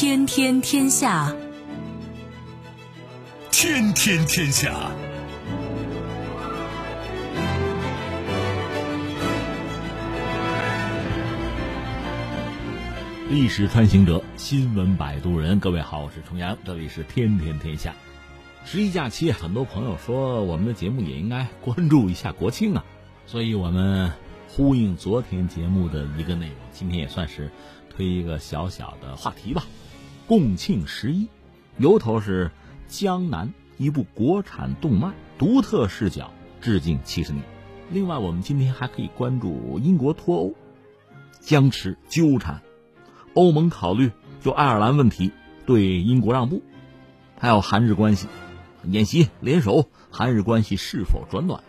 天天天下，天天天下。历史穿行者，新闻摆渡人。各位好，我是重阳，这里是天天天下。十一假期，很多朋友说我们的节目也应该关注一下国庆啊，所以我们呼应昨天节目的一个内容，今天也算是推一个小小的话题吧。共庆十一，由头是江南一部国产动漫，独特视角致敬七十年。另外，我们今天还可以关注英国脱欧，僵持纠缠。欧盟考虑就爱尔兰问题对英国让步，还有韩日关系演习联手，韩日关系是否转暖？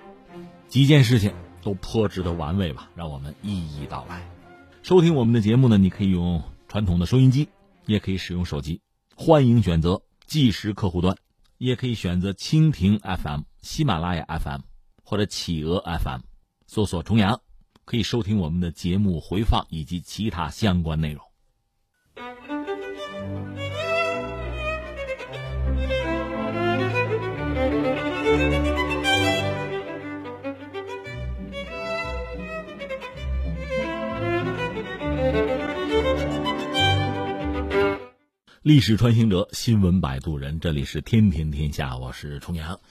几件事情都颇值得玩味吧，让我们一一道来。收听我们的节目呢，你可以用传统的收音机，也可以使用手机，欢迎选择计时客户端，也可以选择蜻蜓 FM、喜马拉雅 FM 或者企鹅 FM，搜索“重阳”，可以收听我们的节目回放以及其他相关内容。历史穿行者，新闻摆渡人，这里是天天天下，我是重阳。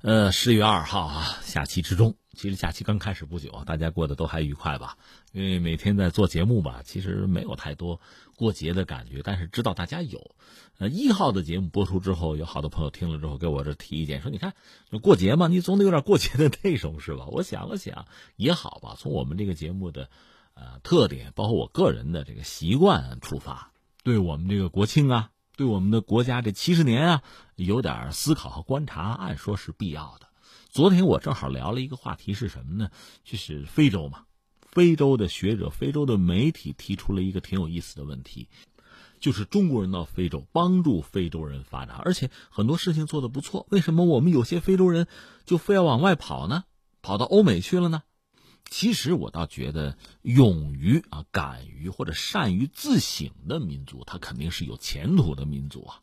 呃，十月二号啊，假期之中，其实假期刚开始不久，大家过得都还愉快吧？因为每天在做节目吧，其实没有太多过节的感觉，但是知道大家有。呃，一号的节目播出之后，有好多朋友听了之后给我这提意见，说：“你看，过节嘛，你总得有点过节的内容是吧？”我想了想，也好吧，从我们这个节目的呃特点，包括我个人的这个习惯出发。对我们这个国庆啊，对我们的国家这七十年啊，有点思考和观察，按说是必要的。昨天我正好聊了一个话题是什么呢？就是非洲嘛，非洲的学者、非洲的媒体提出了一个挺有意思的问题，就是中国人到非洲帮助非洲人发展，而且很多事情做得不错，为什么我们有些非洲人就非要往外跑呢？跑到欧美去了呢？其实我倒觉得，勇于啊、敢于或者善于自省的民族，他肯定是有前途的民族啊。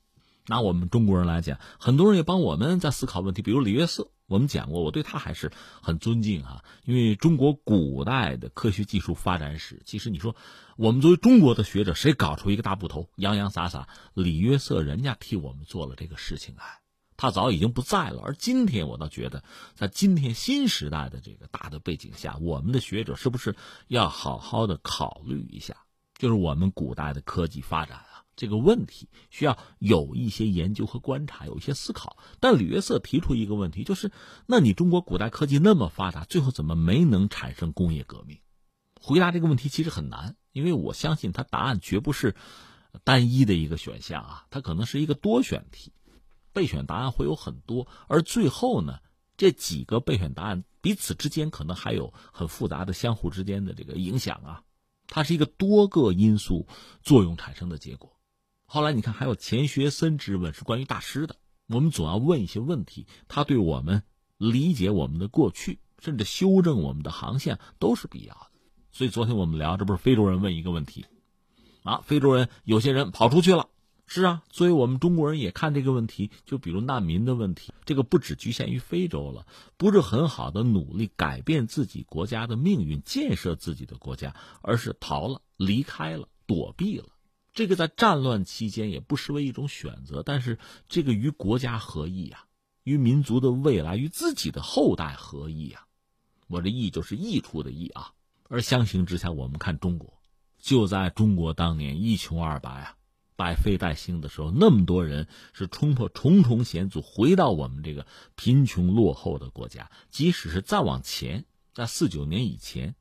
拿我们中国人来讲，很多人也帮我们在思考问题。比如李约瑟，我们讲过，我对他还是很尊敬啊。因为中国古代的科学技术发展史，其实你说我们作为中国的学者，谁搞出一个大部头，洋洋洒洒，李约瑟人家替我们做了这个事情啊。他早已经不在了，而今天我倒觉得，在今天新时代的这个大的背景下，我们的学者是不是要好好的考虑一下，就是我们古代的科技发展啊这个问题，需要有一些研究和观察，有一些思考。但李约瑟提出一个问题，就是那你中国古代科技那么发达，最后怎么没能产生工业革命？回答这个问题其实很难，因为我相信他答案绝不是单一的一个选项啊，它可能是一个多选题。备选答案会有很多，而最后呢，这几个备选答案彼此之间可能还有很复杂的相互之间的这个影响啊，它是一个多个因素作用产生的结果。后来你看，还有钱学森之问是关于大师的，我们总要问一些问题，他对我们理解我们的过去，甚至修正我们的航线都是必要的。所以昨天我们聊，这不是非洲人问一个问题啊，非洲人有些人跑出去了。是啊，所以我们中国人也看这个问题，就比如难民的问题，这个不只局限于非洲了，不是很好的努力改变自己国家的命运，建设自己的国家，而是逃了、离开了、躲避了。这个在战乱期间也不失为一种选择，但是这个与国家何异啊？与民族的未来、与自己的后代何异啊？我这益就是益处的益啊。而相形之下，我们看中国，就在中国当年一穷二白啊。百废待兴的时候，那么多人是冲破重重险阻回到我们这个贫穷落后的国家。即使是再往前，在四九年以前，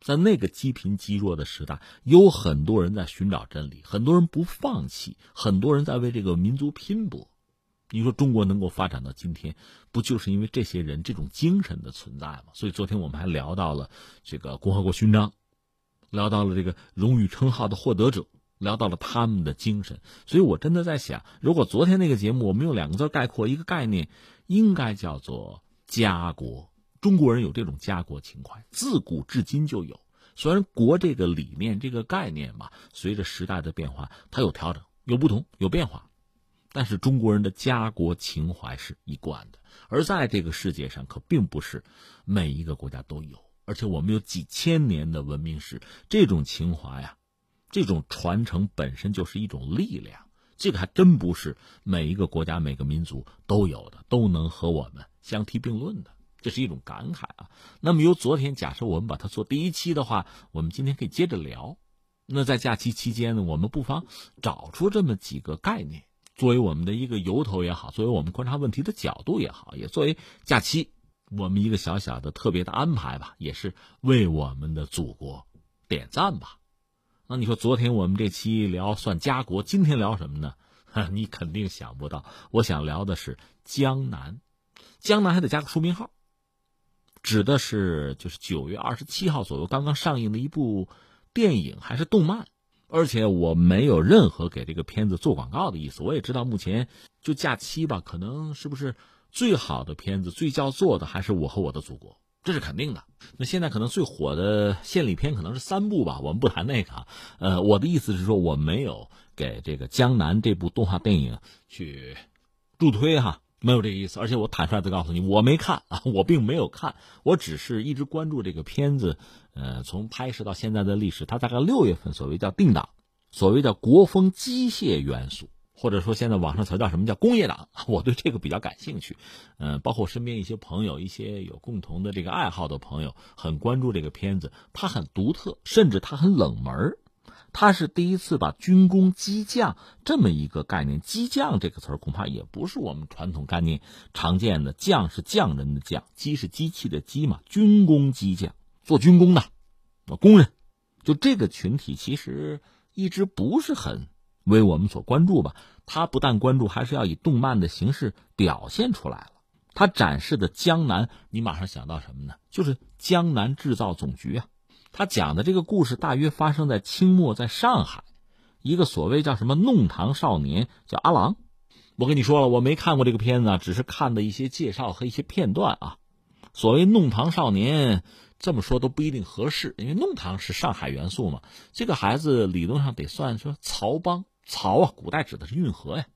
在那个积贫积弱的时代，有很多人在寻找真理，很多人不放弃，很多人在为这个民族拼搏。你说中国能够发展到今天，不就是因为这些人这种精神的存在吗？所以昨天我们还聊到了这个共和国勋章，聊到了这个荣誉称号的获得者。聊到了他们的精神，所以我真的在想，如果昨天那个节目我们用两个字概括一个概念，应该叫做家国。中国人有这种家国情怀，自古至今就有。虽然国这个理念、这个概念嘛，随着时代的变化，它有调整、有不同，有变化，但是中国人的家国情怀是一贯的。而在这个世界上，可并不是每一个国家都有，而且我们有几千年的文明史，这种情怀呀，这种传承本身就是一种力量。这个还真不是每一个国家、每个民族都有的，都能和我们相提并论的。这是一种感慨啊。那么由昨天假设我们把它做第一期的话，我们今天可以接着聊。那在假期期间呢，我们不妨找出这么几个概念。作为我们的一个由头也好，作为我们观察问题的角度也好，也作为假期我们一个小小的特别的安排吧，也是为我们的祖国点赞吧。那你说昨天我们这期聊算家国，今天聊什么呢？你肯定想不到，我想聊的是江南。江南还得加个书名号，指的是就是九月二十七号左右刚刚上映的一部电影还是动漫。而且我没有任何给这个片子做广告的意思。我也知道目前就假期吧，可能是不是最好的片子、最叫座的还是《我和我的祖国》，这是肯定的。那现在可能最火的献礼片可能是三部吧，我们不谈那个啊。呃，我的意思是说，我没有给这个《江南》这部动画电影去助推哈。没有这个意思，而且我坦率的告诉你，我没看啊，我并没有看，我只是一直关注这个片子，呃，从拍摄到现在的历史，它大概六月份所谓叫定档，所谓叫国风机械元素，或者说现在网上词叫什么叫工业党，我对这个比较感兴趣，嗯，包括身边一些朋友，一些有共同的这个爱好的朋友，很关注这个片子，它很独特，甚至它很冷门他是第一次把军工机匠这么一个概念，机匠这个词儿恐怕也不是我们传统概念常见的。匠是匠人的匠，机是机器的机嘛。军工机匠做军工的，工人，就这个群体其实一直不是很为我们所关注吧。他不但关注，还是要以动漫的形式表现出来了。他展示的江南，你马上想到什么呢？就是江南制造总局啊。他讲的这个故事大约发生在清末，在上海，一个所谓叫什么弄堂少年叫阿郎。我跟你说了，我没看过这个片子，啊只是看的一些介绍和一些片段啊。所谓弄堂少年，这么说都不一定合适，因为弄堂是上海元素嘛。这个孩子理论上得算说曹帮，曹啊，古代指的是运河呀，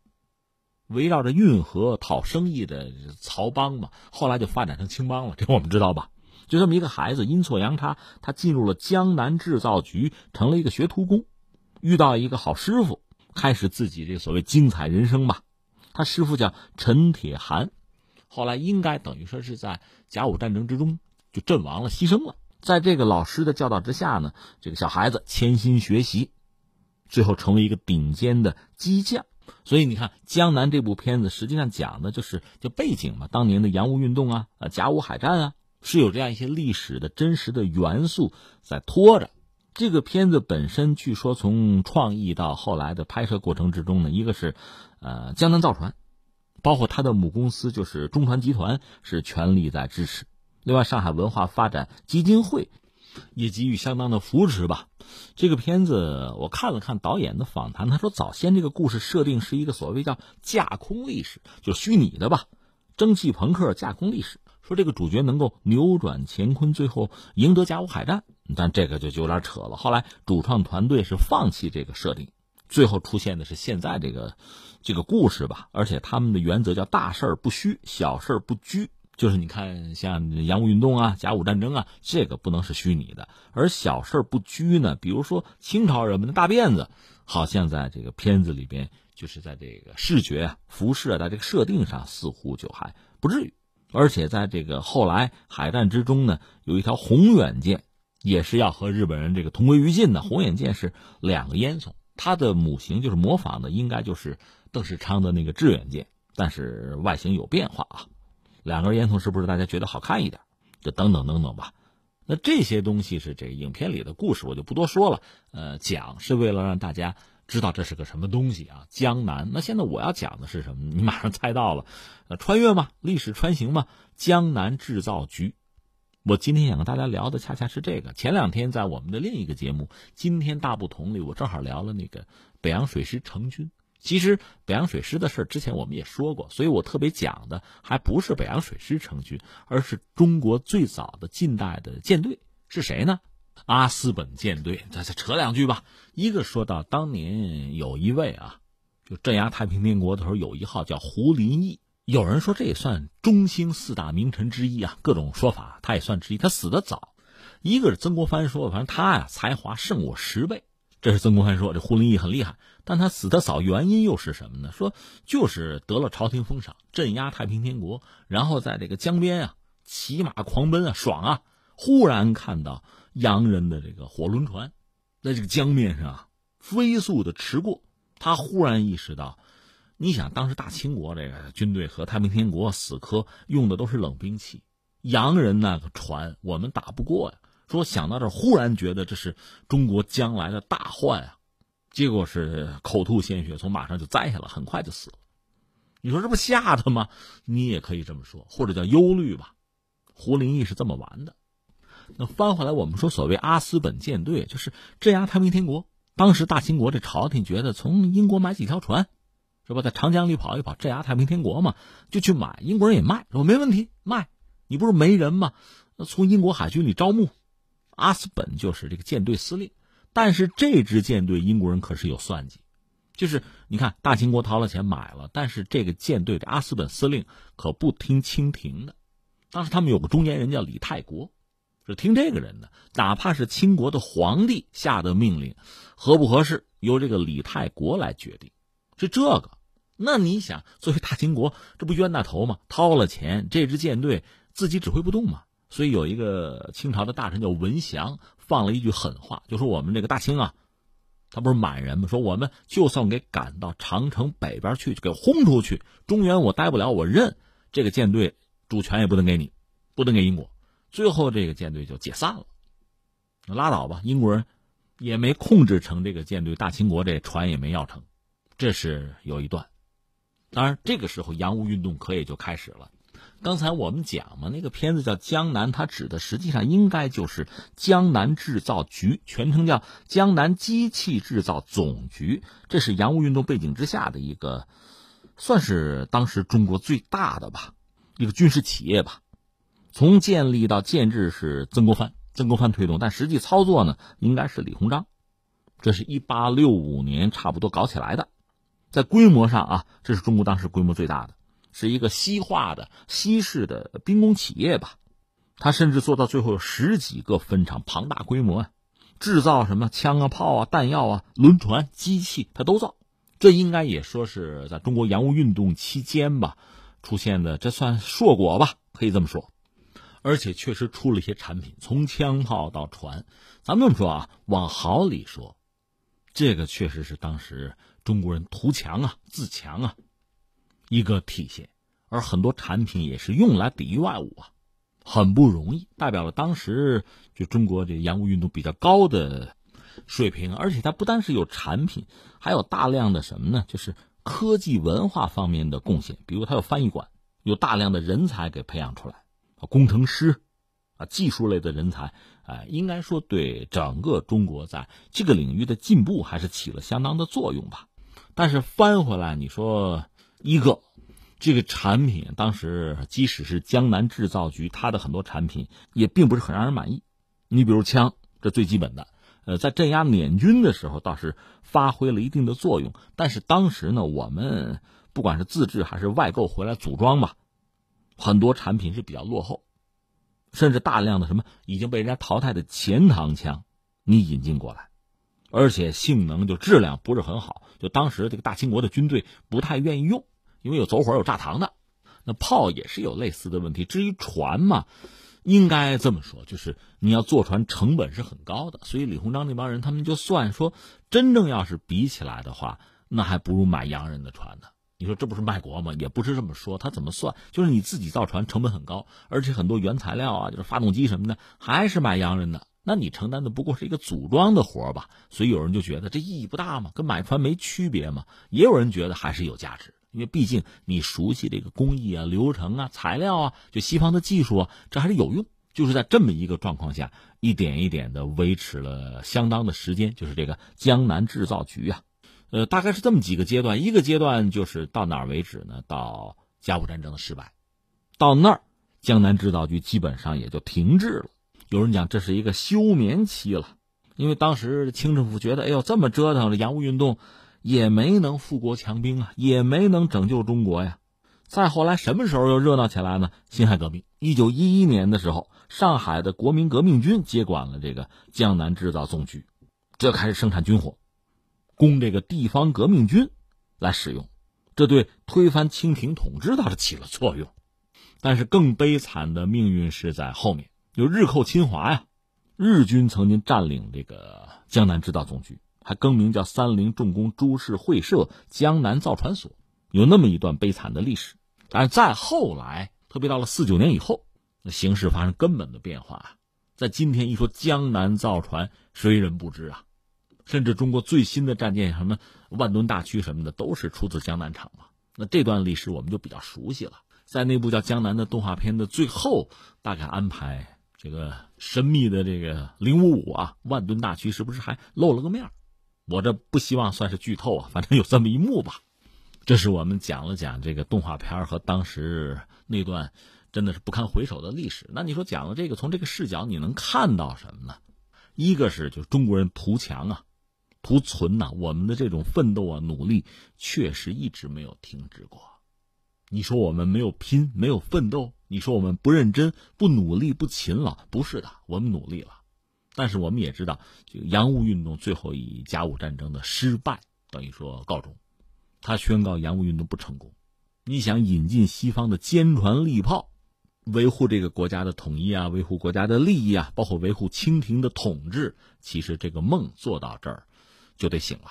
围绕着运河讨生意的曹帮嘛。后来就发展成青帮了，这我们知道吧？就这么一个孩子，阴错阳差，他进入了江南制造局，成了一个学徒工，遇到一个好师傅，开始自己这所谓精彩人生吧。他师傅叫陈铁寒，后来应该等于说是在甲午战争之中就阵亡了，牺牲了。在这个老师的教导之下呢，这个小孩子潜心学习，最后成为一个顶尖的机匠。所以你看，《江南》这部片子实际上讲的就是就背景嘛，当年的洋务运动啊，呃，甲午海战啊。是有这样一些历史的真实的元素在拖着。这个片子本身，据说从创意到后来的拍摄过程之中呢，一个是，呃，江南造船，包括它的母公司就是中船集团是全力在支持。另外，上海文化发展基金会也给予相当的扶持吧。这个片子我看了看导演的访谈，他说早先这个故事设定是一个所谓叫架空历史，就虚拟的吧，蒸汽朋克架空历史。说这个主角能够扭转乾坤，最后赢得甲午海战，但这个就有点扯了。后来主创团队是放弃这个设定，最后出现的是现在这个这个故事吧。而且他们的原则叫大事不虚，小事不拘。就是你看，像洋务运动啊、甲午战争啊，这个不能是虚拟的。而小事不拘呢，比如说清朝人们的大辫子，好像在这个片子里边，就是在这个视觉、服饰啊，在这个设定上，似乎就还不至于。而且在这个后来海战之中呢，有一条宏远舰，也是要和日本人这个同归于尽的。宏远舰是两个烟囱，它的母型就是模仿的，应该就是邓世昌的那个致远舰，但是外形有变化啊。两根烟囱是不是大家觉得好看一点？就等等等等吧。那这些东西是这影片里的故事，我就不多说了。呃，讲是为了让大家。知道这是个什么东西啊？江南。那现在我要讲的是什么？你马上猜到了，呃，穿越吗？历史穿行吗？江南制造局。我今天想跟大家聊的恰恰是这个。前两天在我们的另一个节目《今天大不同》里，我正好聊了那个北洋水师成军。其实北洋水师的事之前我们也说过，所以我特别讲的还不是北洋水师成军，而是中国最早的近代的舰队是谁呢？阿斯本舰队，再再扯两句吧。一个说到当年有一位啊，就镇压太平天国的时候，有一号叫胡林翼。有人说这也算中兴四大名臣之一啊，各种说法，他也算之一。他死的早，一个是曾国藩说，反正他呀才华胜我十倍，这是曾国藩说。这胡林翼很厉害，但他死的早，原因又是什么呢？说就是得了朝廷封赏，镇压太平天国，然后在这个江边啊骑马狂奔啊，爽啊！忽然看到洋人的这个火轮船，在这个江面上啊飞速的驰过，他忽然意识到。你想，当时大清国这个军队和太平天国死磕用的都是冷兵器，洋人那个船我们打不过呀。说想到这，忽然觉得这是中国将来的大患啊，结果是口吐鲜血，从马上就栽下了，很快就死了。你说这不吓他吗？你也可以这么说，或者叫忧虑吧。胡林翼是这么玩的。那翻回来，我们说所谓阿斯本舰队，就是镇压太平天国。当时大清国这朝廷觉得从英国买几条船。是吧？在长江里跑一跑，镇压太平天国嘛，就去买。英国人也卖，说没问题，卖。你不是没人吗？从英国海军里招募，阿斯本就是这个舰队司令。但是这支舰队，英国人可是有算计，就是你看，大清国掏了钱买了，但是这个舰队的阿斯本司令可不听清廷的。当时他们有个中间人叫李泰国，是听这个人的，哪怕是清国的皇帝下的命令，合不合适，由这个李泰国来决定。是这个，那你想，作为大清国，这不冤大头吗？掏了钱，这支舰队自己指挥不动吗。所以有一个清朝的大臣叫文祥，放了一句狠话，就说我们这个大清啊，他不是满人吗？说我们就算给赶到长城北边去，给轰出去，中原我待不了，我认这个舰队主权也不能给你，不能给英国。最后这个舰队就解散了，拉倒吧，英国人也没控制成这个舰队，大清国这船也没要成。这是有一段，当然这个时候洋务运动可也就开始了。刚才我们讲嘛，那个片子叫《江南》，它指的实际上应该就是江南制造局，全称叫江南机器制造总局。这是洋务运动背景之下的一个，算是当时中国最大的吧，一个军事企业吧。从建立到建制是曾国藩，曾国藩推动，但实际操作呢，应该是李鸿章。这是一八六五年差不多搞起来的。在规模上啊，这是中国当时规模最大的，是一个西化的西式的兵工企业吧。它甚至做到最后有十几个分厂，庞大规模啊，制造什么枪啊、炮啊、弹药啊、轮船、机器，它都造。这应该也说是在中国洋务运动期间吧出现的，这算硕果吧，可以这么说。而且确实出了一些产品，从枪炮到船，咱们这么说啊，往好里说，这个确实是当时。中国人图强啊，自强啊，一个体现。而很多产品也是用来抵御外侮啊，很不容易，代表了当时就中国这洋务运动比较高的水平。而且它不单是有产品，还有大量的什么呢？就是科技文化方面的贡献。比如它有翻译馆，有大量的人才给培养出来，工程师啊，技术类的人才，哎，应该说对整个中国在这个领域的进步还是起了相当的作用吧。但是翻回来，你说一个这个产品，当时即使是江南制造局，它的很多产品也并不是很让人满意。你比如枪，这最基本的，呃，在镇压捻军的时候倒是发挥了一定的作用。但是当时呢，我们不管是自制还是外购回来组装吧，很多产品是比较落后，甚至大量的什么已经被人家淘汰的钱塘枪，你引进过来。而且性能就质量不是很好，就当时这个大清国的军队不太愿意用，因为有走火有炸膛的。那炮也是有类似的问题。至于船嘛，应该这么说，就是你要坐船成本是很高的。所以李鸿章那帮人他们就算说，真正要是比起来的话，那还不如买洋人的船呢。你说这不是卖国吗？也不是这么说。他怎么算？就是你自己造船成本很高，而且很多原材料啊，就是发动机什么的，还是买洋人的。那你承担的不过是一个组装的活吧，所以有人就觉得这意义不大嘛，跟买船没区别嘛。也有人觉得还是有价值，因为毕竟你熟悉这个工艺啊、流程啊、材料啊，就西方的技术啊，这还是有用。就是在这么一个状况下，一点一点的维持了相当的时间，就是这个江南制造局啊，呃，大概是这么几个阶段。一个阶段就是到哪儿为止呢？到甲午战争的失败，到那儿江南制造局基本上也就停滞了。有人讲这是一个休眠期了，因为当时清政府觉得，哎呦，这么折腾，这洋务运动也没能富国强兵啊，也没能拯救中国呀。再后来，什么时候又热闹起来呢？辛亥革命，一九一一年的时候，上海的国民革命军接管了这个江南制造总局，这开始生产军火，供这个地方革命军来使用。这对推翻清廷统治倒是起了作用，但是更悲惨的命运是在后面，就日寇侵华呀。日军曾经占领这个江南制造总局，还更名叫三菱重工株式会社江南造船所，有那么一段悲惨的历史。但是再后来，特别到了四九年以后，那形势发生根本的变化。在今天一说江南造船，谁人不知啊？甚至中国最新的战舰，什么万吨大驱什么的，都是出自江南厂嘛。那这段历史我们就比较熟悉了。在那部叫《江南》的动画片的最后，大概安排这个神秘的这个零五五啊，万吨大驱是不是还露了个面我这不希望算是剧透啊，反正有这么一幕吧。这是我们讲了讲这个动画片和当时那段真的是不堪回首的历史。那你说讲了这个，从这个视角你能看到什么呢？一个是就中国人图强啊，图存呐，我们的这种奋斗啊、努力确实一直没有停止过。你说我们没有拼、没有奋斗？你说我们不认真、不努力、不勤劳？不是的，我们努力了。但是我们也知道，这个洋务运动最后以甲午战争的失败等于说告终。他宣告洋务运动不成功，你想引进西方的坚船利炮，维护这个国家的统一啊，维护国家的利益啊，包括维护清廷的统治，其实这个梦做到这儿就得醒了。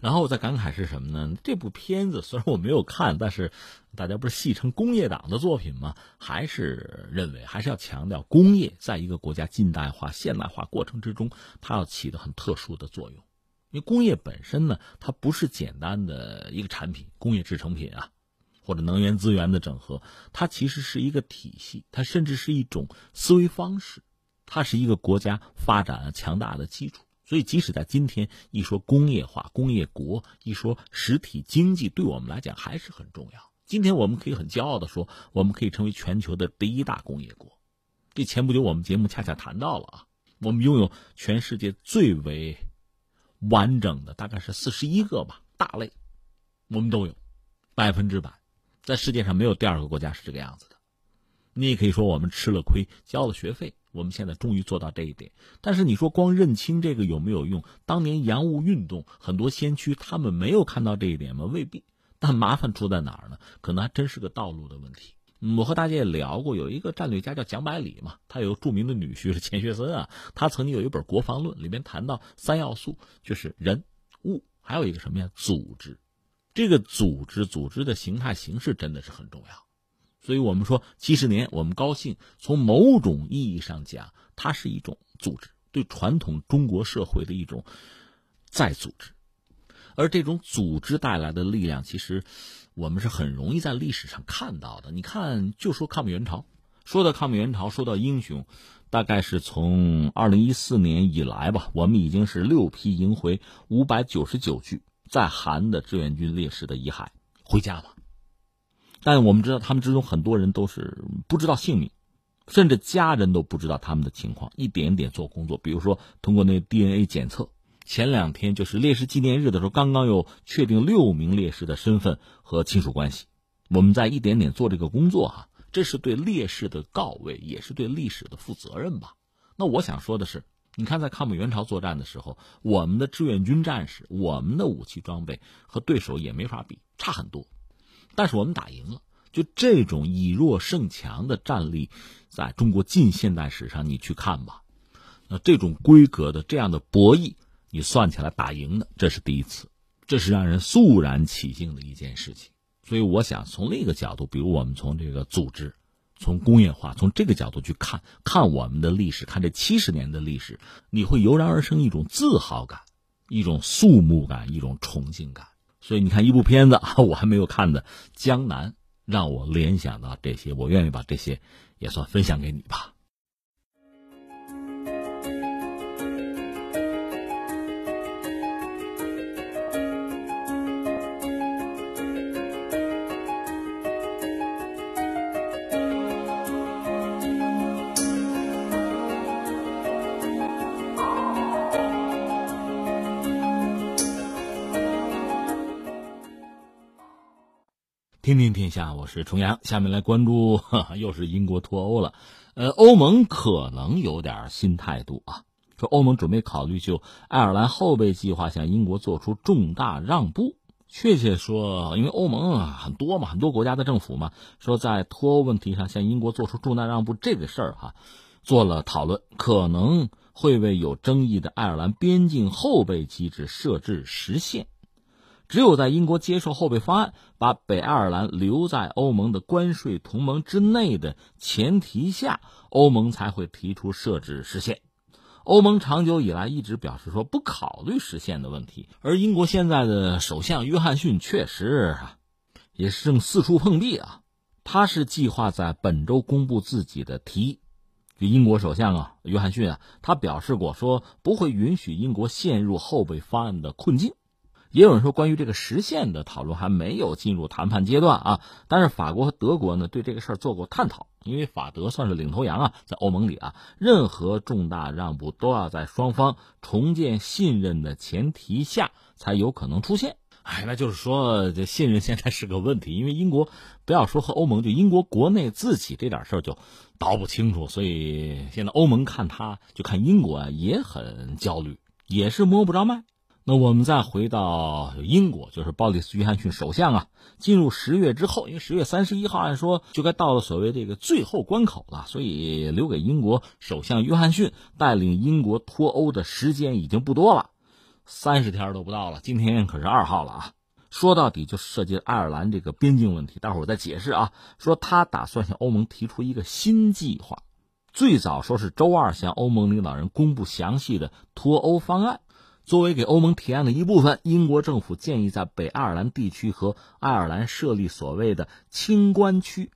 然后我再感慨是什么呢？这部片子虽然我没有看，但是大家不是戏称工业党的作品吗？还是认为还是要强调工业在一个国家近代化、现代化过程之中，它要起的很特殊的作用。因为工业本身呢，它不是简单的一个产品、工业制成品啊，或者能源资源的整合，它其实是一个体系，它甚至是一种思维方式，它是一个国家发展强大的基础。所以，即使在今天一说工业化、工业国，一说实体经济，对我们来讲还是很重要。今天我们可以很骄傲的说，我们可以成为全球的第一大工业国。这前不久我们节目恰恰谈到了啊，我们拥有全世界最为。完整的大概是四十一个吧，大类，我们都有，百分之百，在世界上没有第二个国家是这个样子的。你也可以说我们吃了亏，交了学费，我们现在终于做到这一点。但是你说光认清这个有没有用？当年洋务运动很多先驱他们没有看到这一点吗？未必。但麻烦出在哪儿呢？可能还真是个道路的问题。我和大家也聊过，有一个战略家叫蒋百里嘛，他有著名的女婿是钱学森啊，他曾经有一本《国防论》，里面谈到三要素，就是人、物，还有一个什么呀？组织。这个组织、组织的形态形式真的是很重要。所以我们说七十年，我们高兴。从某种意义上讲，它是一种组织，对传统中国社会的一种再组织，而这种组织带来的力量，其实。我们是很容易在历史上看到的。你看，就说抗美援朝，说到抗美援朝，说到英雄，大概是从二零一四年以来吧，我们已经是六批迎回五百九十九具在韩的志愿军烈士的遗骸回家了。但我们知道，他们之中很多人都是不知道姓名，甚至家人都不知道他们的情况，一点点做工作，比如说通过那 DNA 检测。前两天就是烈士纪念日的时候，刚刚又确定六名烈士的身份和亲属关系。我们在一点点做这个工作哈，这是对烈士的告慰，也是对历史的负责任吧。那我想说的是，你看在抗美援朝作战的时候，我们的志愿军战士，我们的武器装备和对手也没法比，差很多。但是我们打赢了，就这种以弱胜强的战力，在中国近现代史上你去看吧，那这种规格的这样的博弈。你算起来打赢的，这是第一次，这是让人肃然起敬的一件事情。所以我想从另一个角度，比如我们从这个组织、从工业化、从这个角度去看看我们的历史，看这七十年的历史，你会油然而生一种自豪感、一种肃穆感、一种崇敬感。所以你看一部片子啊，我还没有看的《江南》，让我联想到这些，我愿意把这些也算分享给你吧。听听天下，我是重阳。下面来关注，又是英国脱欧了。呃，欧盟可能有点新态度啊，说欧盟准备考虑就爱尔兰后备计划向英国做出重大让步。确切说，因为欧盟啊很多嘛，很多国家的政府嘛，说在脱欧问题上向英国做出重大让步这个事儿哈，做了讨论，可能会为有争议的爱尔兰边境后备机制设置时限。只有在英国接受后备方案，把北爱尔兰留在欧盟的关税同盟之内的前提下，欧盟才会提出设置时限。欧盟长久以来一直表示说不考虑时限的问题，而英国现在的首相约翰逊确实啊也是正四处碰壁啊。他是计划在本周公布自己的提议。就英国首相啊，约翰逊啊，他表示过说不会允许英国陷入后备方案的困境。也有人说，关于这个实现的讨论还没有进入谈判阶段啊。但是法国和德国呢，对这个事儿做过探讨，因为法德算是领头羊啊，在欧盟里啊，任何重大让步都要在双方重建信任的前提下才有可能出现。哎，那就是说，这信任现在是个问题，因为英国不要说和欧盟，就英国国内自己这点事儿就倒不清楚，所以现在欧盟看他就看英国啊，也很焦虑，也是摸不着脉。那我们再回到英国，就是鲍里斯·约翰逊首相啊，进入十月之后，因为十月三十一号按说就该到了所谓这个最后关口了，所以留给英国首相约翰逊带领英国脱欧的时间已经不多了，三十天都不到了。今天可是二号了啊！说到底就涉及爱尔兰这个边境问题，待会儿我再解释啊。说他打算向欧盟提出一个新计划，最早说是周二向欧盟领导人公布详细的脱欧方案。作为给欧盟提案的一部分，英国政府建议在北爱尔兰地区和爱尔兰设立所谓的清关区，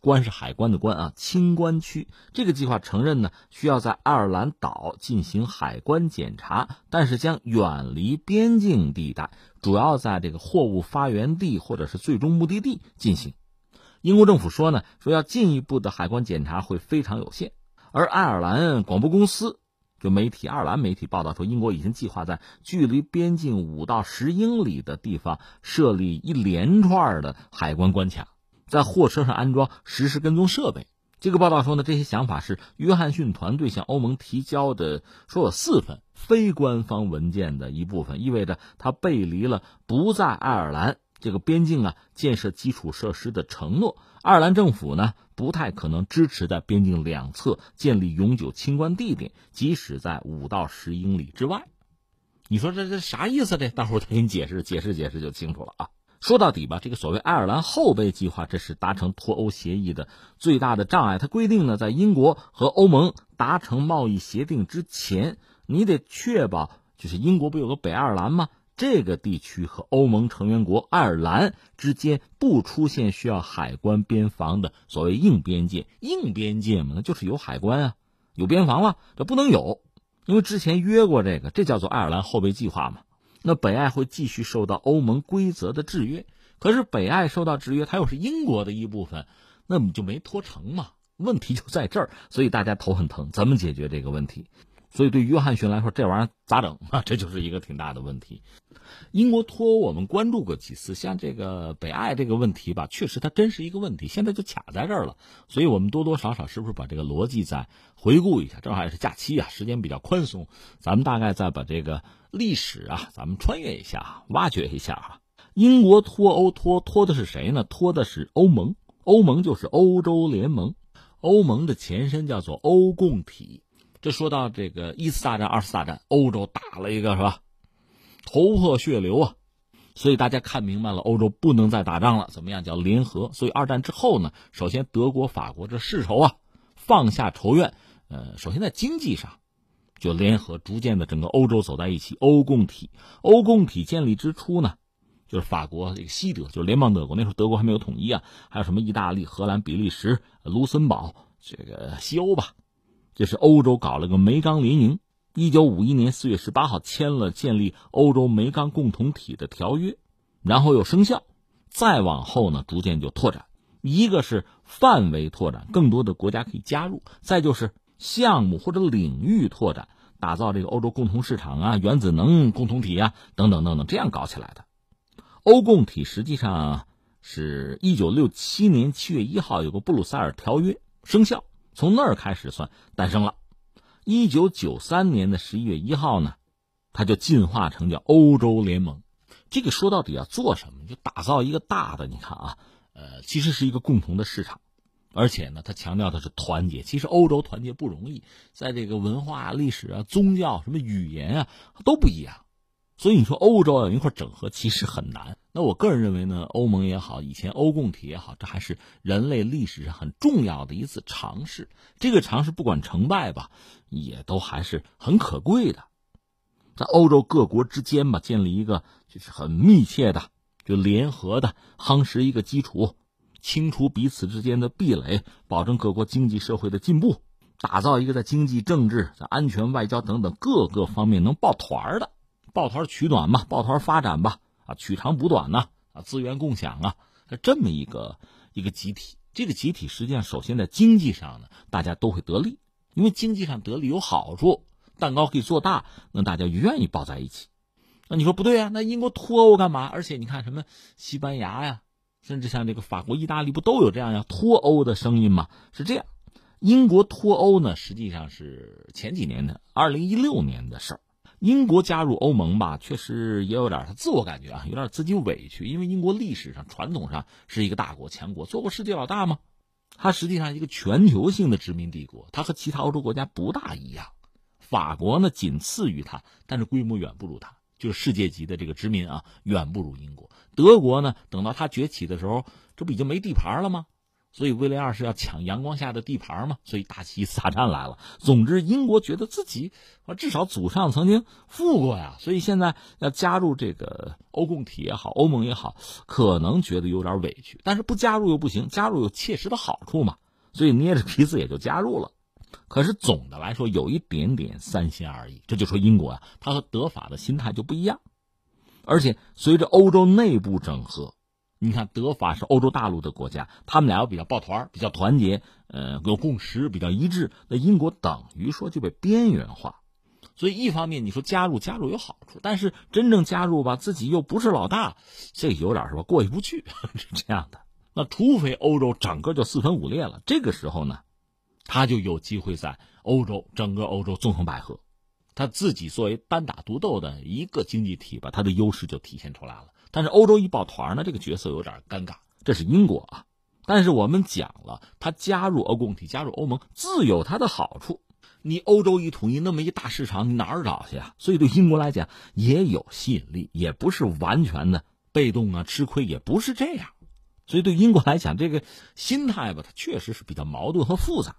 关是海关的关啊，清关区。这个计划承认呢，需要在爱尔兰岛进行海关检查，但是将远离边境地带，主要在这个货物发源地或者是最终目的地进行。英国政府说呢，说要进一步的海关检查会非常有限，而爱尔兰广播公司。就媒体，爱尔兰媒体报道说，英国已经计划在距离边境五到十英里的地方设立一连串的海关关卡，在货车上安装实时跟踪设备。这个报道说呢，这些想法是约翰逊团队向欧盟提交的，说有四份非官方文件的一部分，意味着他背离了不在爱尔兰。这个边境啊，建设基础设施的承诺，爱尔兰政府呢不太可能支持在边境两侧建立永久清关地点，即使在五到十英里之外。你说这这啥意思？这大伙儿再给你解释解释解释就清楚了啊。说到底吧，这个所谓爱尔兰后备计划，这是达成脱欧协议的最大的障碍。它规定呢，在英国和欧盟达成贸易协定之前，你得确保，就是英国不有个北爱尔兰吗？这个地区和欧盟成员国爱尔兰之间不出现需要海关边防的所谓硬边界，硬边界嘛，那就是有海关啊，有边防了，这不能有，因为之前约过这个，这叫做爱尔兰后备计划嘛。那北爱会继续受到欧盟规则的制约，可是北爱受到制约，它又是英国的一部分，那你就没拖成嘛？问题就在这儿，所以大家头很疼，怎么解决这个问题？所以对约翰逊来说，这玩意儿咋整 啊？这就是一个挺大的问题。英国脱欧我们关注过几次，像这个北爱这个问题吧，确实它真是一个问题，现在就卡在这儿了。所以我们多多少少是不是把这个逻辑再回顾一下？正好也是假期啊，时间比较宽松，咱们大概再把这个历史啊，咱们穿越一下，挖掘一下啊。英国脱欧脱脱的是谁呢？脱的是欧盟，欧盟就是欧洲联盟，欧盟的前身叫做欧共体。这说到这个一次大战、二次大战，欧洲打了一个是吧？头破血流啊！所以大家看明白了，欧洲不能再打仗了。怎么样？叫联合。所以二战之后呢，首先德国、法国这世仇啊，放下仇怨。呃，首先在经济上就联合，逐渐的整个欧洲走在一起。欧共体，欧共体建立之初呢，就是法国这个西德，就是联邦德国。那时候德国还没有统一啊，还有什么意大利、荷兰、比利时、卢森堡，这个西欧吧。这是欧洲搞了个煤钢联营，一九五一年四月十八号签了建立欧洲煤钢共同体的条约，然后又生效。再往后呢，逐渐就拓展，一个是范围拓展，更多的国家可以加入；再就是项目或者领域拓展，打造这个欧洲共同市场啊、原子能共同体啊等等等等，这样搞起来的。欧共体实际上。是一九六七年七月一号有个布鲁塞尔条约生效，从那儿开始算诞生了。一九九三年的十一月一号呢，它就进化成叫欧洲联盟。这个说到底要做什么？就打造一个大的，你看啊，呃，其实是一个共同的市场，而且呢，它强调的是团结。其实欧洲团结不容易，在这个文化、历史啊、宗教、什么语言啊都不一样，所以你说欧洲要一块整合，其实很难。那我个人认为呢，欧盟也好，以前欧共体也好，这还是人类历史上很重要的一次尝试。这个尝试不管成败吧，也都还是很可贵的。在欧洲各国之间吧，建立一个就是很密切的、就联合的夯实一个基础，清除彼此之间的壁垒，保证各国经济社会的进步，打造一个在经济、政治、在安全、外交等等各个方面能抱团的、抱团取暖嘛，抱团发展吧，啊，取长补短呐，啊，资源共享啊，这么一个一个集体。这个集体实际上首先在经济上呢，大家都会得利，因为经济上得利有好处。蛋糕可以做大，那大家愿意抱在一起。那你说不对啊？那英国脱欧干嘛？而且你看什么西班牙呀，甚至像这个法国、意大利，不都有这样要脱欧的声音吗？是这样，英国脱欧呢，实际上是前几年的，二零一六年的事儿。英国加入欧盟吧，确实也有点他自我感觉啊，有点自己委屈，因为英国历史上、传统上是一个大国、强国，做过世界老大吗？它实际上一个全球性的殖民帝国，它和其他欧洲国家不大一样。法国呢，仅次于它，但是规模远不如它，就是世界级的这个殖民啊，远不如英国。德国呢，等到它崛起的时候，这不已经没地盘了吗？所以威廉二世要抢阳光下的地盘嘛，所以大旗撒旦来了。总之，英国觉得自己，至少祖上曾经富过呀，所以现在要加入这个欧共体也好，欧盟也好，可能觉得有点委屈，但是不加入又不行，加入有切实的好处嘛，所以捏着鼻子也就加入了。可是总的来说，有一点点三心二意。这就说英国啊，它和德法的心态就不一样。而且随着欧洲内部整合，你看德法是欧洲大陆的国家，他们俩又比较抱团、比较团结，呃，有共识、比较一致。那英国等于说就被边缘化。所以一方面你说加入加入有好处，但是真正加入吧，自己又不是老大，这有点什么过意不去，是这样的。那除非欧洲整个就四分五裂了，这个时候呢？他就有机会在欧洲整个欧洲纵横捭阖，他自己作为单打独斗的一个经济体吧，他的优势就体现出来了。但是欧洲一抱团呢，这个角色有点尴尬。这是英国啊，但是我们讲了，他加入欧共体、加入欧盟自有它的好处。你欧洲一统一，那么一大市场，你哪儿找去啊？所以对英国来讲也有吸引力，也不是完全的被动啊，吃亏也不是这样。所以对英国来讲，这个心态吧，它确实是比较矛盾和复杂。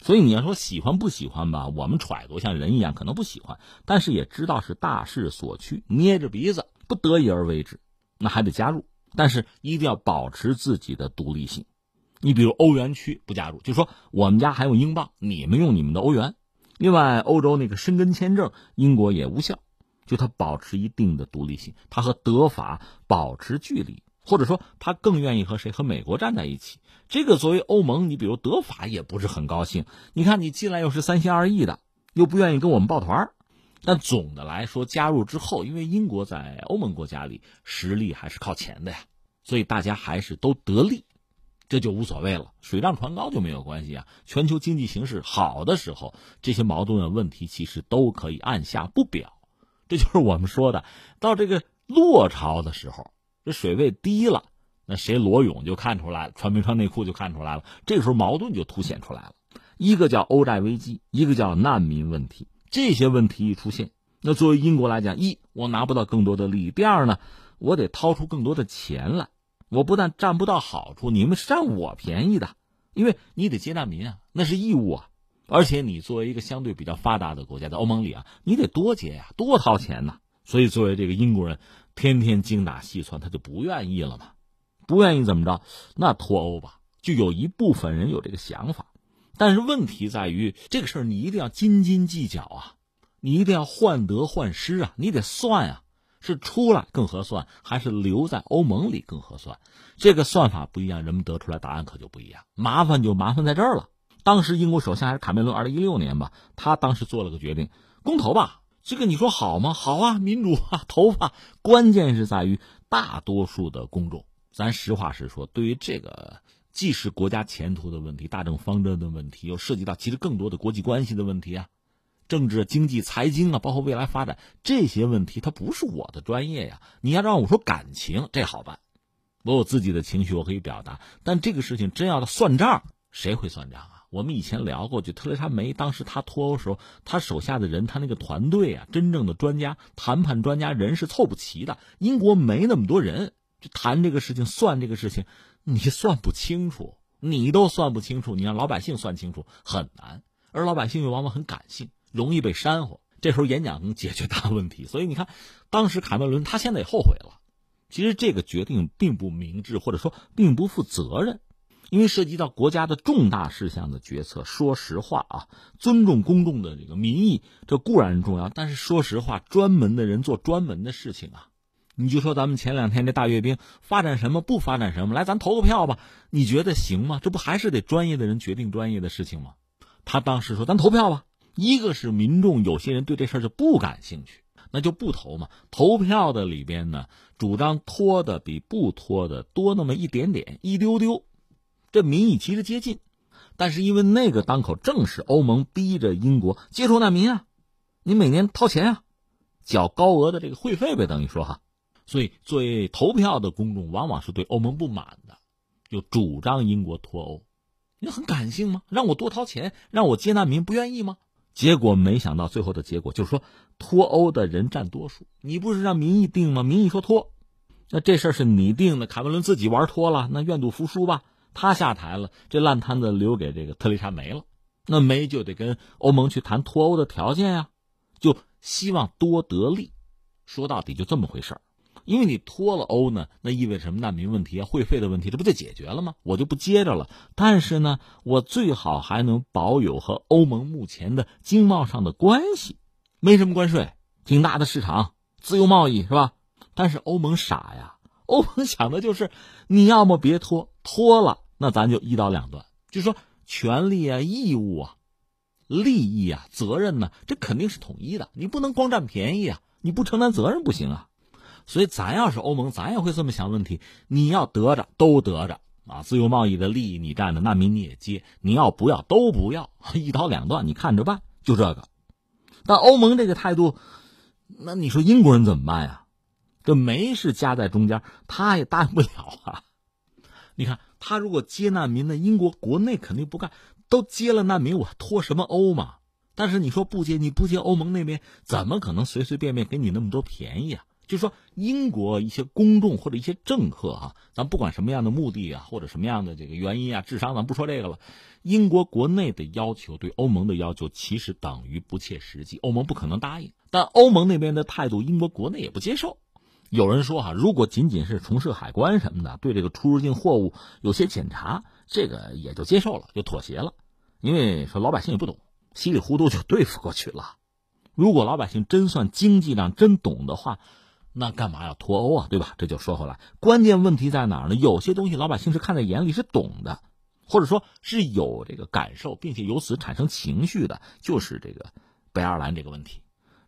所以你要说喜欢不喜欢吧，我们揣度像人一样，可能不喜欢，但是也知道是大势所趋，捏着鼻子不得已而为之，那还得加入，但是一定要保持自己的独立性。你比如欧元区不加入，就说我们家还用英镑，你们用你们的欧元。另外，欧洲那个申根签证，英国也无效，就它保持一定的独立性，它和德法保持距离。或者说，他更愿意和谁和美国站在一起？这个作为欧盟，你比如德法也不是很高兴。你看，你进来又是三心二意的，又不愿意跟我们抱团但总的来说，加入之后，因为英国在欧盟国家里实力还是靠前的呀，所以大家还是都得利，这就无所谓了。水涨船高就没有关系啊。全球经济形势好的时候，这些矛盾的问题其实都可以按下不表。这就是我们说的，到这个落潮的时候。这水位低了，那谁裸泳就看出来了，穿没穿内裤就看出来了。这个时候矛盾就凸显出来了，一个叫欧债危机，一个叫难民问题。这些问题一出现，那作为英国来讲，一我拿不到更多的利益，第二呢，我得掏出更多的钱来。我不但占不到好处，你们是占我便宜的，因为你得接难民啊，那是义务啊。而且你作为一个相对比较发达的国家，在欧盟里啊，你得多接呀，多掏钱呐。所以作为这个英国人。天天精打细算，他就不愿意了嘛？不愿意怎么着？那脱欧吧，就有一部分人有这个想法。但是问题在于，这个事儿你一定要斤斤计较啊，你一定要患得患失啊，你得算啊，是出来更合算，还是留在欧盟里更合算？这个算法不一样，人们得出来答案可就不一样。麻烦就麻烦在这儿了。当时英国首相还是卡梅伦，二零一六年吧，他当时做了个决定，公投吧。这个你说好吗？好啊，民主啊，投吧。关键是在于大多数的公众咱实话实说，对于这个既是国家前途的问题、大政方针的问题，又涉及到其实更多的国际关系的问题啊，政治、经济、财经啊，包括未来发展这些问题，它不是我的专业呀。你要让我说感情，这好办，我有自己的情绪，我可以表达。但这个事情真要算账，谁会算账啊？我们以前聊过，就特蕾莎梅当时她脱欧时候，她手下的人，她那个团队啊，真正的专家、谈判专家人是凑不齐的。英国没那么多人，就谈这个事情、算这个事情，你算不清楚，你都算不清楚，你让老百姓算清楚很难。而老百姓又往往很感性，容易被煽乎。这时候演讲能解决大问题，所以你看，当时卡梅伦他现在也后悔了。其实这个决定并不明智，或者说并不负责任。因为涉及到国家的重大事项的决策，说实话啊，尊重公众的这个民意，这固然重要。但是说实话，专门的人做专门的事情啊。你就说咱们前两天这大阅兵发展什么，不发展什么，来咱投个票吧，你觉得行吗？这不还是得专业的人决定专业的事情吗？他当时说咱投票吧，一个是民众有些人对这事儿就不感兴趣，那就不投嘛。投票的里边呢，主张拖的比不拖的多那么一点点，一丢丢。这民意其实接近，但是因为那个当口正是欧盟逼着英国接受难民啊，你每年掏钱啊，缴高额的这个会费呗，等于说哈，所以作为投票的公众往往是对欧盟不满的，就主张英国脱欧。你很感性吗？让我多掏钱，让我接难民，不愿意吗？结果没想到最后的结果就是说脱欧的人占多数。你不是让民意定吗？民意说脱，那这事儿是你定的，卡梅伦自己玩脱了，那愿赌服输吧。他下台了，这烂摊子留给这个特蕾莎梅了，那梅就得跟欧盟去谈脱欧的条件呀，就希望多得利。说到底就这么回事儿，因为你脱了欧呢，那意味着什么？难民问题啊，会费的问题，这不就解决了吗？我就不接着了。但是呢，我最好还能保有和欧盟目前的经贸上的关系，没什么关税，挺大的市场，自由贸易是吧？但是欧盟傻呀，欧盟想的就是，你要么别脱，脱了。那咱就一刀两断，就说权利啊、义务啊、利益啊、责任呢，这肯定是统一的。你不能光占便宜啊，你不承担责任不行啊。所以咱要是欧盟，咱也会这么想问题：你要得着都得着啊，自由贸易的利益你占着，难民你也接；你要不要都不要，一刀两断，你看着办。就这个。但欧盟这个态度，那你说英国人怎么办呀？这没是夹在中间，他也答应不了啊。你看。他如果接难民呢？英国国内肯定不干，都接了难民，我脱什么欧嘛？但是你说不接，你不接，欧盟那边怎么可能随随便便给你那么多便宜啊？就说英国一些公众或者一些政客啊，咱不管什么样的目的啊，或者什么样的这个原因啊，智商咱不说这个了。英国国内的要求对欧盟的要求其实等于不切实际，欧盟不可能答应。但欧盟那边的态度，英国国内也不接受。有人说哈，如果仅仅是从事海关什么的，对这个出入境货物有些检查，这个也就接受了，就妥协了。因为说老百姓也不懂，稀里糊涂就对付过去了。如果老百姓真算经济上真懂的话，那干嘛要脱欧啊？对吧？这就说回来，关键问题在哪儿呢？有些东西老百姓是看在眼里，是懂的，或者说是有这个感受，并且由此产生情绪的，就是这个北爱尔兰这个问题。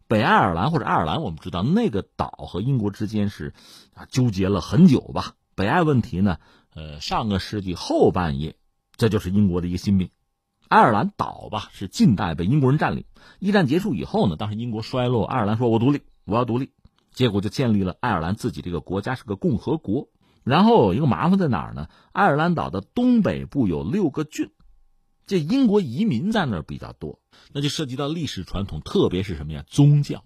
北爱尔兰或者爱尔兰，我们知道那个岛和英国之间是啊纠结了很久吧。北爱问题呢，呃，上个世纪后半叶，这就是英国的一个心病。爱尔兰岛吧是近代被英国人占领，一战结束以后呢，当时英国衰落，爱尔兰说我独立，我要独立，结果就建立了爱尔兰自己这个国家是个共和国。然后有一个麻烦在哪儿呢？爱尔兰岛的东北部有六个郡。这英国移民在那儿比较多，那就涉及到历史传统，特别是什么呀？宗教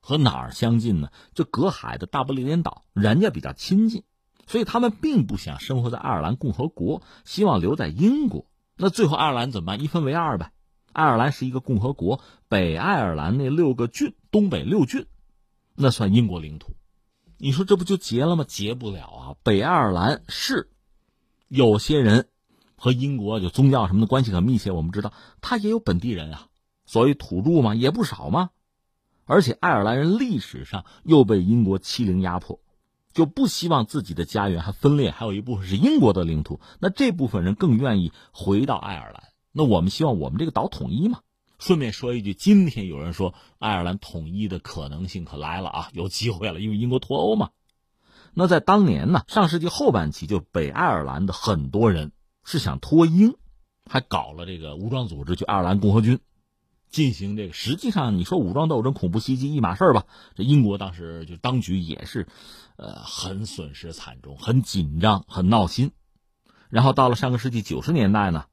和哪儿相近呢？就隔海的大不列颠岛，人家比较亲近，所以他们并不想生活在爱尔兰共和国，希望留在英国。那最后爱尔兰怎么办？一分为二呗。爱尔兰是一个共和国，北爱尔兰那六个郡，东北六郡，那算英国领土。你说这不就结了吗？结不了啊！北爱尔兰是有些人。和英国就宗教什么的关系很密切，我们知道他也有本地人啊，所谓土著嘛，也不少嘛。而且爱尔兰人历史上又被英国欺凌压迫，就不希望自己的家园还分裂，还有一部分是英国的领土。那这部分人更愿意回到爱尔兰。那我们希望我们这个岛统一嘛。顺便说一句，今天有人说爱尔兰统一的可能性可来了啊，有机会了，因为英国脱欧嘛。那在当年呢，上世纪后半期，就北爱尔兰的很多人是想脱英，还搞了这个武装组织，就爱尔兰共和军，进行这个。实际上，你说武装斗争、恐怖袭击一码事吧？这英国当时就当局也是，呃，很损失惨重，很紧张，很闹心。然后到了上个世纪九十年代呢，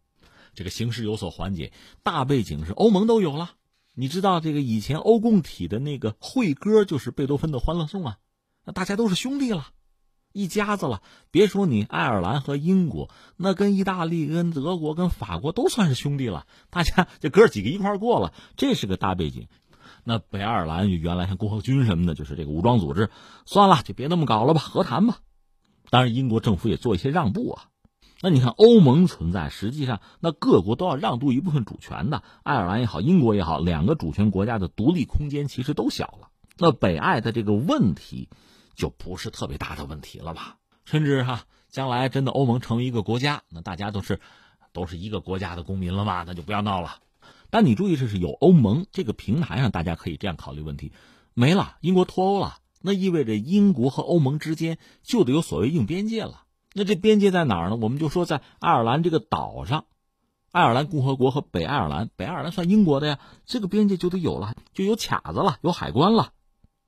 这个形势有所缓解，大背景是欧盟都有了。你知道这个以前欧共体的那个会歌就是贝多芬的《欢乐颂》啊，那大家都是兄弟了，一家子了。别说你爱尔兰和英国，那跟意大利、跟德国、跟法国都算是兄弟了。大家这哥几个一块过了，这是个大背景。那北爱尔兰原来像共和军什么的，就是这个武装组织，算了，就别那么搞了吧，和谈吧。当然，英国政府也做一些让步啊。那你看，欧盟存在，实际上那各国都要让渡一部分主权的。爱尔兰也好，英国也好，两个主权国家的独立空间其实都小了。那北爱的这个问题，就不是特别大的问题了吧？甚至哈，将来真的欧盟成为一个国家，那大家都是都是一个国家的公民了嘛？那就不要闹了。但你注意，这是有欧盟这个平台上，大家可以这样考虑问题。没了，英国脱欧了，那意味着英国和欧盟之间就得有所谓硬边界了。那这边界在哪儿呢？我们就说在爱尔兰这个岛上，爱尔兰共和国和北爱尔兰，北爱尔兰算英国的呀，这个边界就得有了，就有卡子了，有海关了，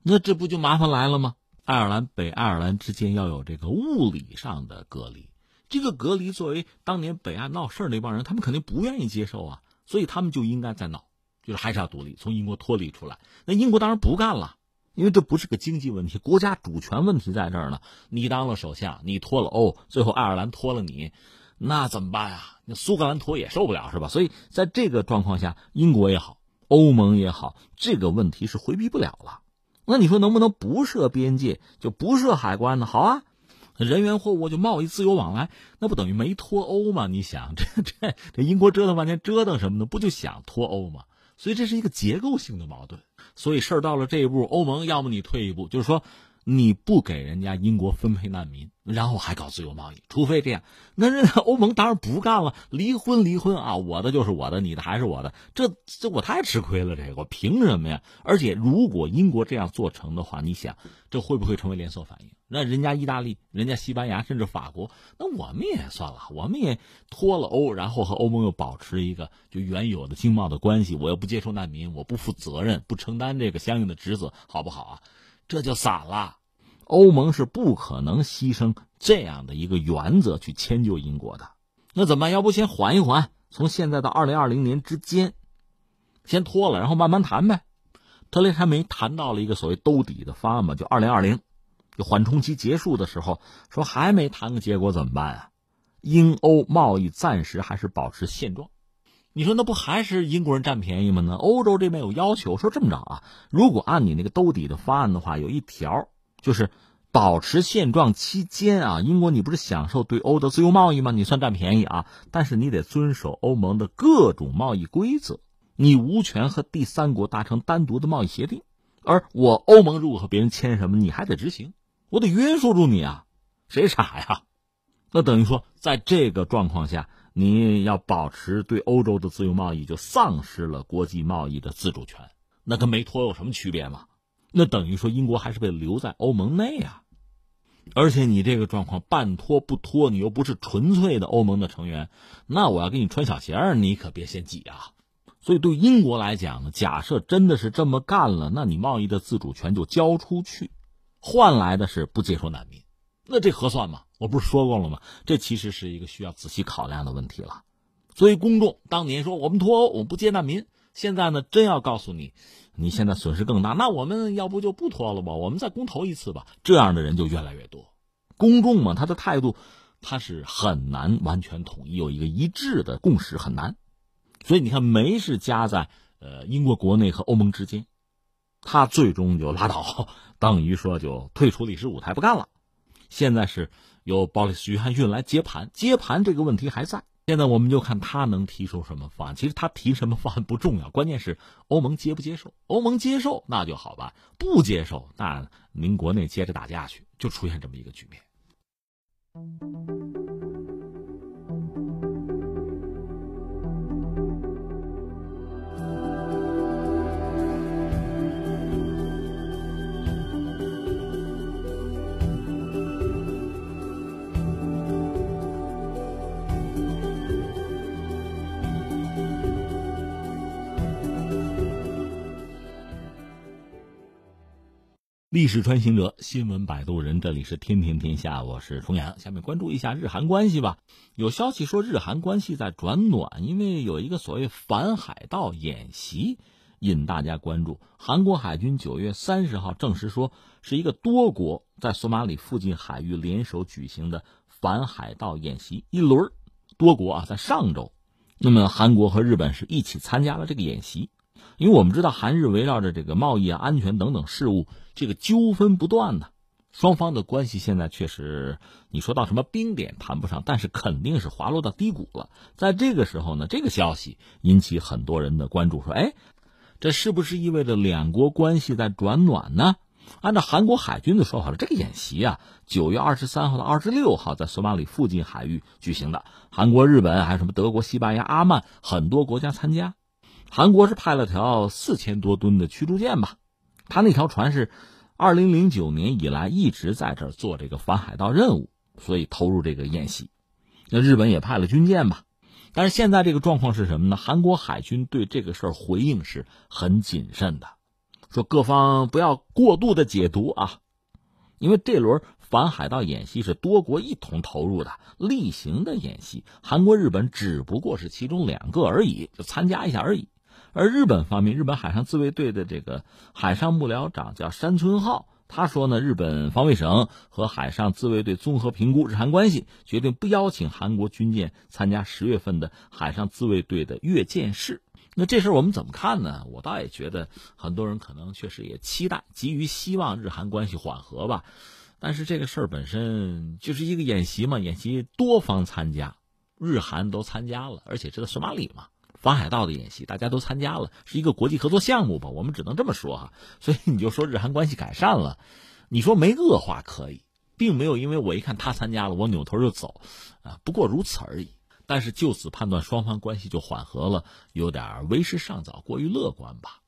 那这不就麻烦来了吗？爱尔兰、北爱尔兰之间要有这个物理上的隔离，这个隔离作为当年北岸闹事儿那帮人，他们肯定不愿意接受啊，所以他们就应该在闹，就是还是要独立，从英国脱离出来。那英国当然不干了。因为这不是个经济问题，国家主权问题在这儿呢。你当了首相，你脱了欧，最后爱尔兰脱了你，那怎么办呀？那苏格兰脱也受不了，是吧？所以在这个状况下，英国也好，欧盟也好，这个问题是回避不了了。那你说能不能不设边界，就不设海关呢？好啊，人员货物就贸易自由往来，那不等于没脱欧吗？你想，这这这英国折腾半天，折腾什么呢？不就想脱欧吗？所以这是一个结构性的矛盾。所以事儿到了这一步，欧盟要么你退一步，就是说你不给人家英国分配难民，然后还搞自由贸易，除非这样，那人欧盟当然不干了，离婚离婚啊，我的就是我的，你的还是我的，这这我太吃亏了，这个我凭什么呀？而且如果英国这样做成的话，你想这会不会成为连锁反应？那人家意大利、人家西班牙甚至法国，那我们也算了，我们也脱了欧，然后和欧盟又保持一个就原有的经贸的关系，我又不接受难民，我不负责任，不承担这个相应的职责，好不好啊？这就散了。欧盟是不可能牺牲这样的一个原则去迁就英国的。那怎么办？要不先缓一缓，从现在到二零二零年之间，先拖了，然后慢慢谈呗。特雷莎梅谈到了一个所谓兜底的方案嘛，就二零二零。就缓冲期结束的时候，说还没谈个结果怎么办啊？英欧贸易暂时还是保持现状。你说那不还是英国人占便宜吗？呢？欧洲这边有要求，说这么着啊，如果按你那个兜底的方案的话，有一条就是保持现状期间啊，英国你不是享受对欧的自由贸易吗？你算占便宜啊，但是你得遵守欧盟的各种贸易规则，你无权和第三国达成单独的贸易协定。而我欧盟如果和别人签什么，你还得执行。我得约束住你啊，谁傻呀？那等于说，在这个状况下，你要保持对欧洲的自由贸易，就丧失了国际贸易的自主权。那跟没脱有什么区别吗？那等于说，英国还是被留在欧盟内啊。而且你这个状况半脱不脱，你又不是纯粹的欧盟的成员，那我要给你穿小鞋你可别嫌挤啊。所以对英国来讲呢，假设真的是这么干了，那你贸易的自主权就交出去。换来的是不接受难民，那这合算吗？我不是说过了吗？这其实是一个需要仔细考量的问题了。所以公众当年说我们脱欧，我们不接难民，现在呢，真要告诉你，你现在损失更大，那我们要不就不脱了吧？我们再公投一次吧。这样的人就越来越多。公众嘛，他的态度他是很难完全统一，有一个一致的共识很难。所以你看，梅是夹在呃英国国内和欧盟之间。他最终就拉倒，等于说就退出历史舞台不干了。现在是由鲍里斯·约翰逊来接盘，接盘这个问题还在。现在我们就看他能提出什么方案。其实他提什么方案不重要，关键是欧盟接不接受。欧盟接受那就好办，不接受那您国内接着打架去，就出现这么一个局面。历史穿行者，新闻摆渡人，这里是天天天下，我是重阳。下面关注一下日韩关系吧。有消息说日韩关系在转暖，因为有一个所谓反海盗演习引大家关注。韩国海军九月三十号证实说，是一个多国在索马里附近海域联手举行的反海盗演习一轮。多国啊，在上周，那么韩国和日本是一起参加了这个演习。因为我们知道韩日围绕着这个贸易啊、安全等等事务，这个纠纷不断呢，双方的关系现在确实，你说到什么冰点谈不上，但是肯定是滑落到低谷了。在这个时候呢，这个消息引起很多人的关注，说：“哎，这是不是意味着两国关系在转暖呢？”按照韩国海军的说法，这个演习啊，九月二十三号到二十六号在索马里附近海域举行的，韩国、日本还有什么德国、西班牙、阿曼很多国家参加。韩国是派了条四千多吨的驱逐舰吧，他那条船是二零零九年以来一直在这儿做这个反海盗任务，所以投入这个演习。那日本也派了军舰吧，但是现在这个状况是什么呢？韩国海军对这个事儿回应是很谨慎的，说各方不要过度的解读啊，因为这轮反海盗演习是多国一同投入的例行的演习，韩国、日本只不过是其中两个而已，就参加一下而已。而日本方面，日本海上自卫队的这个海上幕僚长叫山村浩，他说呢，日本防卫省和海上自卫队综合评估日韩关系，决定不邀请韩国军舰参加十月份的海上自卫队的阅舰式。那这事我们怎么看呢？我倒也觉得很多人可能确实也期待、急于希望日韩关系缓和吧。但是这个事儿本身就是一个演习嘛，演习多方参加，日韩都参加了，而且是在索马里嘛。反海盗的演习，大家都参加了，是一个国际合作项目吧？我们只能这么说哈。所以你就说日韩关系改善了，你说没恶化可以，并没有因为我一看他参加了，我扭头就走，啊，不过如此而已。但是就此判断双方关系就缓和了，有点为时尚早，过于乐观吧。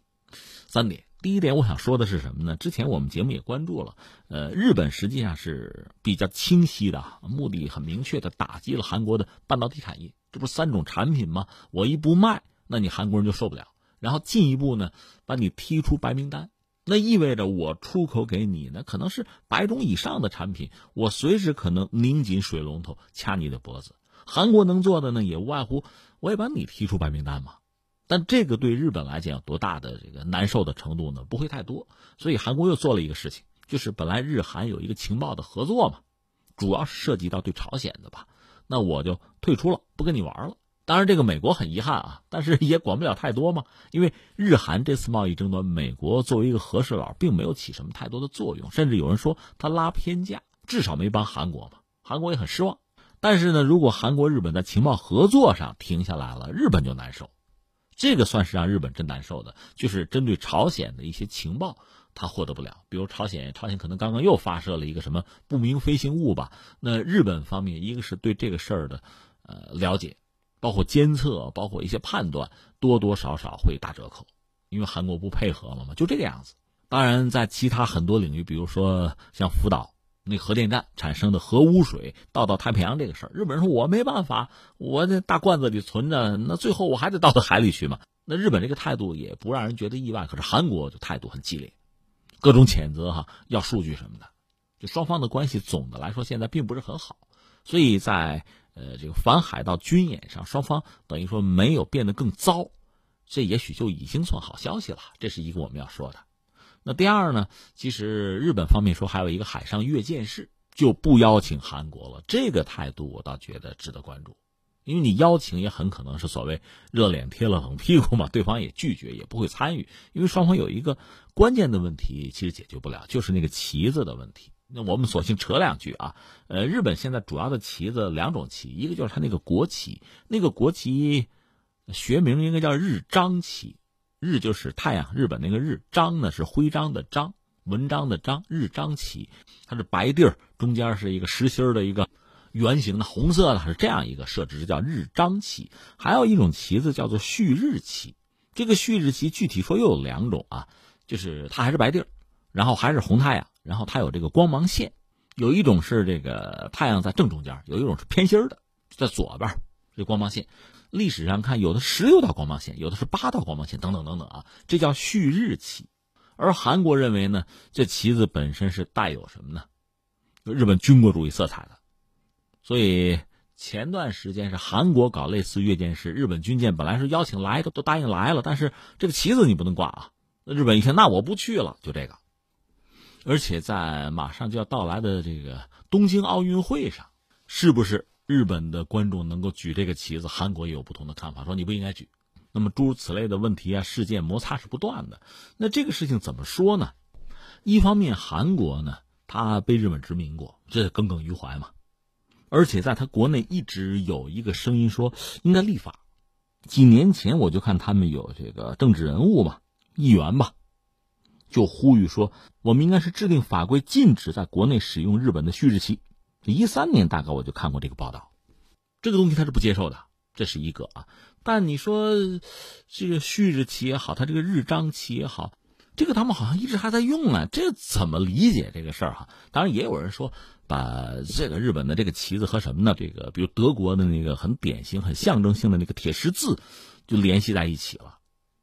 三点，第一点我想说的是什么呢？之前我们节目也关注了，呃，日本实际上是比较清晰的，目的很明确的打击了韩国的半导体产业。这不三种产品吗？我一不卖，那你韩国人就受不了。然后进一步呢，把你踢出白名单，那意味着我出口给你呢，可能是百种以上的产品，我随时可能拧紧水龙头掐你的脖子。韩国能做的呢，也无外乎我也把你踢出白名单嘛。但这个对日本来讲有多大的这个难受的程度呢？不会太多。所以韩国又做了一个事情，就是本来日韩有一个情报的合作嘛，主要是涉及到对朝鲜的吧。那我就退出了，不跟你玩了。当然，这个美国很遗憾啊，但是也管不了太多嘛。因为日韩这次贸易争端，美国作为一个和事佬，并没有起什么太多的作用，甚至有人说他拉偏架，至少没帮韩国嘛。韩国也很失望。但是呢，如果韩国、日本在情报合作上停下来了，日本就难受。这个算是让日本真难受的，就是针对朝鲜的一些情报。他获得不了，比如朝鲜，朝鲜可能刚刚又发射了一个什么不明飞行物吧？那日本方面，一个是对这个事儿的，呃，了解，包括监测，包括一些判断，多多少少会打折扣，因为韩国不配合了嘛，就这个样子。当然，在其他很多领域，比如说像福岛那核电站产生的核污水倒到太平洋这个事儿，日本人说我没办法，我这大罐子里存着，那最后我还得倒到海里去嘛。那日本这个态度也不让人觉得意外，可是韩国就态度很激烈。各种谴责哈，要数据什么的，就双方的关系总的来说现在并不是很好，所以在呃这个反海盗军演上，双方等于说没有变得更糟，这也许就已经算好消息了。这是一个我们要说的。那第二呢，其实日本方面说还有一个海上阅舰式，就不邀请韩国了。这个态度我倒觉得值得关注。因为你邀请也很可能是所谓热脸贴了冷屁股嘛，对方也拒绝，也不会参与。因为双方有一个关键的问题，其实解决不了，就是那个旗子的问题。那我们索性扯两句啊，呃，日本现在主要的旗子两种旗，一个就是它那个国旗，那个国旗学名应该叫日章旗，日就是太阳，日本那个日，章呢是徽章的章，文章的章，日章旗，它是白地儿，中间是一个实心的一个。圆形的红色的是这样一个设置，叫日章旗。还有一种旗子叫做旭日旗。这个旭日旗具体说又有两种啊，就是它还是白地儿，然后还是红太阳，然后它有这个光芒线。有一种是这个太阳在正中间，有一种是偏心的，在左边这光芒线。历史上看，有的十六道光芒线，有的是八道光芒线，等等等等啊，这叫旭日旗。而韩国认为呢，这旗子本身是带有什么呢？日本军国主义色彩的，所以前段时间是韩国搞类似阅舰式，日本军舰本来是邀请来的，都答应来了，但是这个旗子你不能挂啊。那日本一听，那我不去了，就这个。而且在马上就要到来的这个东京奥运会上，是不是日本的观众能够举这个旗子？韩国也有不同的看法，说你不应该举。那么诸如此类的问题啊，事件摩擦是不断的。那这个事情怎么说呢？一方面，韩国呢，他被日本殖民过，这耿耿于怀嘛。而且在他国内一直有一个声音说应该立法。几年前我就看他们有这个政治人物嘛，议员吧，就呼吁说我们应该是制定法规禁止在国内使用日本的旭日旗。一三年大概我就看过这个报道，这个东西他是不接受的，这是一个啊。但你说，这个旭日旗也好，他这个日章旗也好，这个他们好像一直还在用啊，这怎么理解这个事儿哈？当然，也有人说把这个日本的这个旗子和什么呢？这个比如德国的那个很典型、很象征性的那个铁十字，就联系在一起了。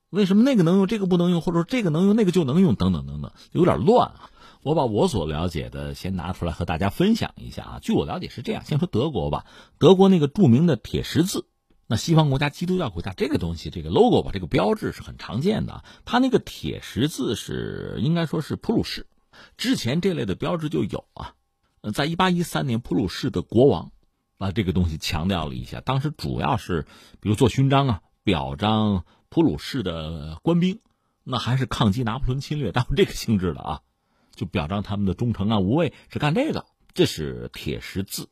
为什么那个能用，这个不能用，或者说这个能用，那个就能用，等等等等，有点乱啊。我把我所了解的先拿出来和大家分享一下啊。据我了解是这样，先说德国吧，德国那个著名的铁十字。那西方国家、基督教国家这个东西，这个 logo 吧，这个标志是很常见的。它那个铁十字是应该说是普鲁士，之前这类的标志就有啊。在一八一三年，普鲁士的国王把这个东西强调了一下。当时主要是比如做勋章啊，表彰普鲁士的官兵，那还是抗击拿破仑侵略，当这个性质的啊，就表彰他们的忠诚啊、无畏，是干这个。这是铁十字。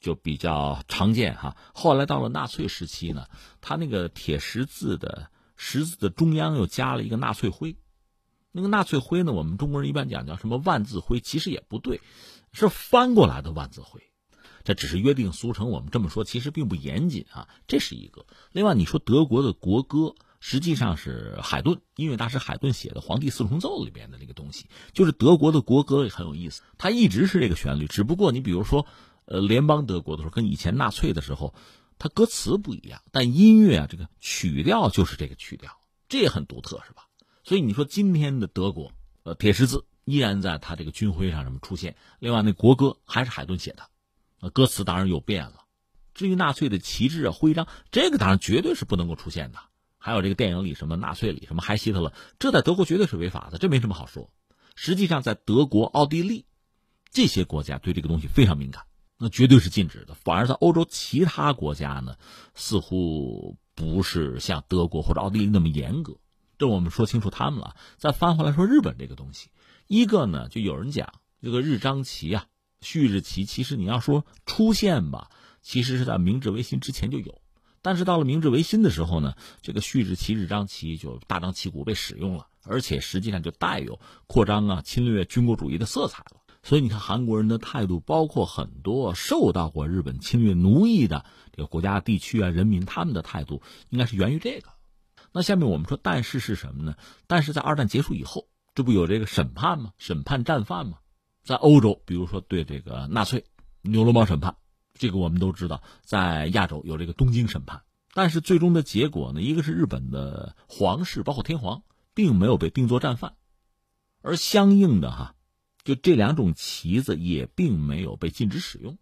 就比较常见哈。后来到了纳粹时期呢，他那个铁十字的十字的中央又加了一个纳粹徽。那个纳粹徽呢，我们中国人一般讲叫什么万字徽，其实也不对，是翻过来的万字会。这只是约定俗成，我们这么说其实并不严谨啊。这是一个。另外，你说德国的国歌实际上是海顿音乐大师海顿写的《皇帝四重奏》里边的那个东西，就是德国的国歌也很有意思，它一直是这个旋律，只不过你比如说。呃，联邦德国的时候跟以前纳粹的时候，它歌词不一样，但音乐啊，这个曲调就是这个曲调，这也很独特，是吧？所以你说今天的德国，呃，铁十字依然在他这个军徽上什么出现，另外那国歌还是海顿写的，歌词当然有变了。至于纳粹的旗帜啊、徽章，这个当然绝对是不能够出现的。还有这个电影里什么纳粹里什么嗨希特勒，这在德国绝对是违法的，这没什么好说。实际上，在德国、奥地利这些国家对这个东西非常敏感。那绝对是禁止的，反而在欧洲其他国家呢，似乎不是像德国或者奥地利那么严格。这我们说清楚他们了。再翻回来说日本这个东西，一个呢，就有人讲这个日章旗啊、旭日旗，其实你要说出现吧，其实是在明治维新之前就有，但是到了明治维新的时候呢，这个旭日旗、日章旗就大张旗鼓被使用了，而且实际上就带有扩张啊、侵略军国主义的色彩了。所以你看，韩国人的态度，包括很多受到过日本侵略奴役的这个国家、地区啊、人民，他们的态度应该是源于这个。那下面我们说，但是是什么呢？但是在二战结束以后，这不有这个审判吗？审判战犯吗？在欧洲，比如说对这个纳粹牛罗邦审判，这个我们都知道，在亚洲有这个东京审判。但是最终的结果呢，一个是日本的皇室，包括天皇，并没有被定作战犯，而相应的哈。就这两种旗子也并没有被禁止使用，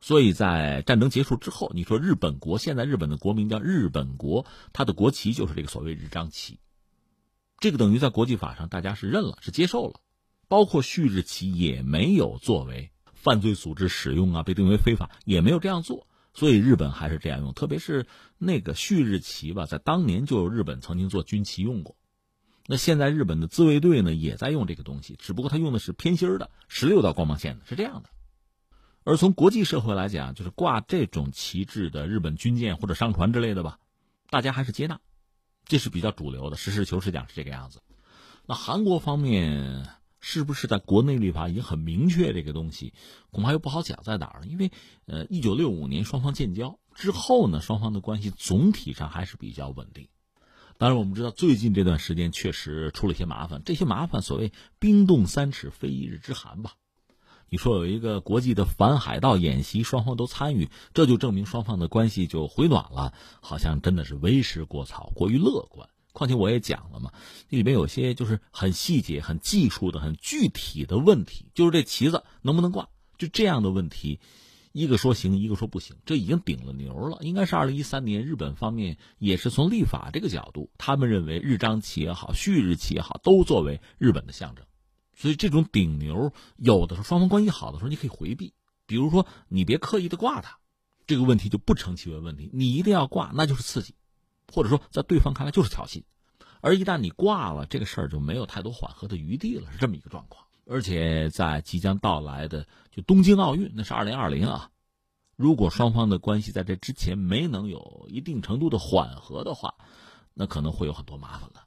所以在战争结束之后，你说日本国现在日本的国名叫日本国，它的国旗就是这个所谓日章旗，这个等于在国际法上大家是认了，是接受了，包括旭日旗也没有作为犯罪组织使用啊，被定为非法也没有这样做，所以日本还是这样用，特别是那个旭日旗吧，在当年就有日本曾经做军旗用过。那现在日本的自卫队呢，也在用这个东西，只不过他用的是偏心的十六道光芒线的，是这样的。而从国际社会来讲，就是挂这种旗帜的日本军舰或者商船之类的吧，大家还是接纳，这是比较主流的。实事求是讲是这个样子。那韩国方面是不是在国内立法已经很明确这个东西？恐怕又不好讲在哪儿，因为呃，一九六五年双方建交之后呢，双方的关系总体上还是比较稳定。当然，我们知道最近这段时间确实出了一些麻烦。这些麻烦，所谓冰冻三尺非一日之寒吧。你说有一个国际的反海盗演习，双方都参与，这就证明双方的关系就回暖了，好像真的是为时过早，过于乐观。况且我也讲了嘛，这里边有些就是很细节、很技术的、很具体的问题，就是这旗子能不能挂，就这样的问题，一个说行，一个说不行，这已经顶了牛了。应该是二零一三年，日本方面也是从立法这个角度，他们认为日章旗也好，旭日旗也好，都作为日本的象征。所以这种顶牛，有的时候双方关系好的时候，你可以回避，比如说你别刻意的挂它，这个问题就不成其为问题。你一定要挂，那就是刺激，或者说在对方看来就是挑衅。而一旦你挂了，这个事儿就没有太多缓和的余地了，是这么一个状况。而且在即将到来的就东京奥运，那是二零二零啊，如果双方的关系在这之前没能有一定程度的缓和的话，那可能会有很多麻烦了。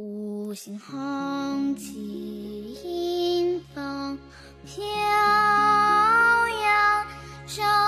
五星红旗迎风飘扬。